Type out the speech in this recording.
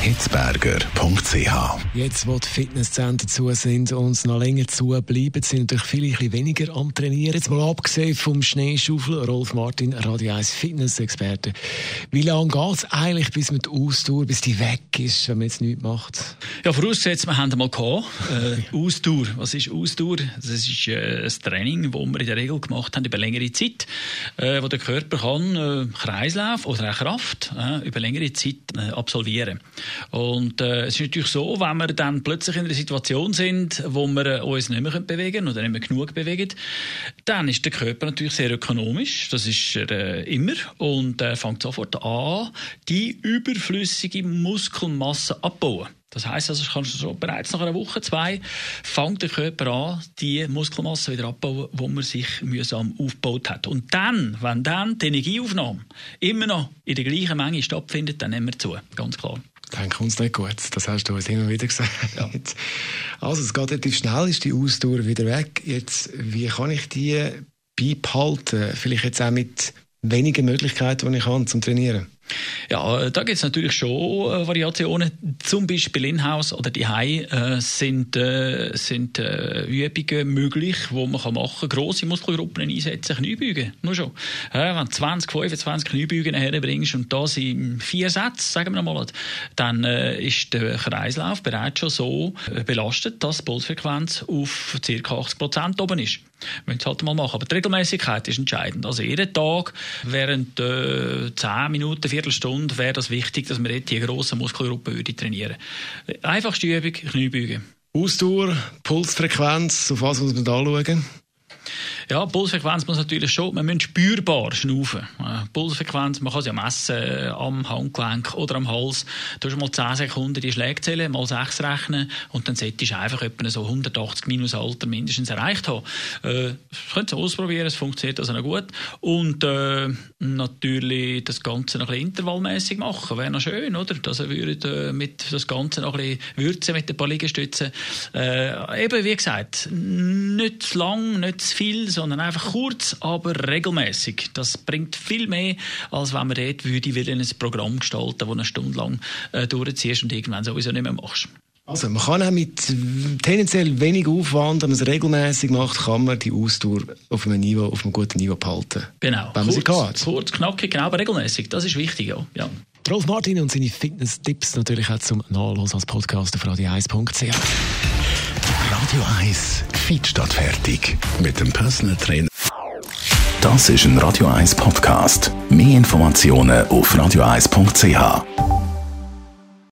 hitzberger.ch. Jetzt, wo die Fitnesszentren zu sind und noch länger zu bleiben, sind natürlich viele ein bisschen weniger am Trainieren. Jetzt mal abgesehen vom Schneeschaufel, Rolf Martin, Radio 1 Fitness-Experte. Wie lange geht es eigentlich, bis man die Ausdauer, bis die weg ist, wenn man jetzt nichts macht? Ja, vorausgesetzt, wir haben einmal gehabt, äh, Ausdauer. Was ist Ausdauer? Das ist äh, ein Training, das wir in der Regel gemacht haben über längere Zeit, äh, wo der Körper kann äh, Kreislauf oder auch Kraft äh, über längere Zeit äh, absolvieren und äh, es ist natürlich so, wenn wir dann plötzlich in einer Situation sind, wo wir äh, uns nicht mehr bewegen können oder nicht mehr genug bewegen, dann ist der Körper natürlich sehr ökonomisch. Das ist er äh, immer. Und er fängt sofort an, die überflüssige Muskelmasse abzubauen. Das heißt also, kannst du so bereits nach einer Woche, zwei, fängt der Körper an, die Muskelmasse wieder abzubauen, die man sich mühsam aufgebaut hat. Und dann, wenn dann die Energieaufnahme immer noch in der gleichen Menge stattfindet, dann nehmen wir zu. Ganz klar. Dann kommt es nicht gut. Das hast du uns immer wieder gesagt. Ja. Also, es geht relativ schnell, ist die Ausdauer wieder weg. Jetzt, wie kann ich die beibehalten? Vielleicht jetzt auch mit wenigen Möglichkeiten, die ich habe zum Trainieren. Ja, da gibt es natürlich schon äh, Variationen. Zum Beispiel in-house oder die äh, sind, äh, sind äh, Übungen möglich, wo man kann machen kann. Grosse Muskelgruppen einsetzen, Kniebeugen. Nur schon. Äh, wenn du 20, 25 Kniebeugen herbringst und das in vier Sätzen, sagen wir mal, dann äh, ist der Kreislauf bereits schon so äh, belastet, dass die Pulsfrequenz auf ca. 80 Prozent oben ist. Müssen es halt mal machen. Aber die Regelmäßigkeit ist entscheidend. Also jeden Tag während äh, 10 Minuten, Viertelstunde wäre das wichtig, dass man dort die grossen Muskelgruppen würde trainieren würde. Einfachste Übung, Kniebeugen. Ausdauer, Pulsfrequenz, auf was muss man da schauen? Ja, Pulsfrequenz muss natürlich schon, man muss spürbar schnaufen. Pulsfrequenz, man kann sie ja messen äh, am Handgelenk oder am Hals. Du hast mal 10 Sekunden die Schlägzelle mal 6 rechnen und dann solltest du einfach etwa so 180 minus Alter mindestens erreicht haben. Äh, könnt ihr ausprobieren, es funktioniert also noch gut. Und äh, natürlich das Ganze noch ein bisschen intervallmäßig machen, wäre noch schön, oder? Dass ihr äh, mit das Ganze noch ein bisschen würzen mit ein paar Liegestützen. Äh, eben, wie gesagt, nicht zu lang, nicht zu viel, sondern einfach kurz, aber regelmäßig. Das bringt viel mehr, als wenn man dort würde, will ein Programm gestalten, das eine Stunde lang äh, durchziehst und irgendwann sowieso nicht mehr machst. Also man kann auch mit tendenziell wenig Aufwand, wenn man es regelmäßig macht, kann man die Ausdauer auf einem Niveau, auf einem guten Niveau behalten. Genau. Wenn man kurz, sie hat. Kurz, knackig, genau, aber regelmäßig. Das ist wichtig, ja. ja. Rolf Martin und seine Fitness-Tipps natürlich auch zum Nachlesen als Podcast auf radio1.ch. Radio 1 Feed statt fertig. Mit dem Personal Trainer. Das ist ein Radio 1 Podcast. Mehr Informationen auf radio1.ch.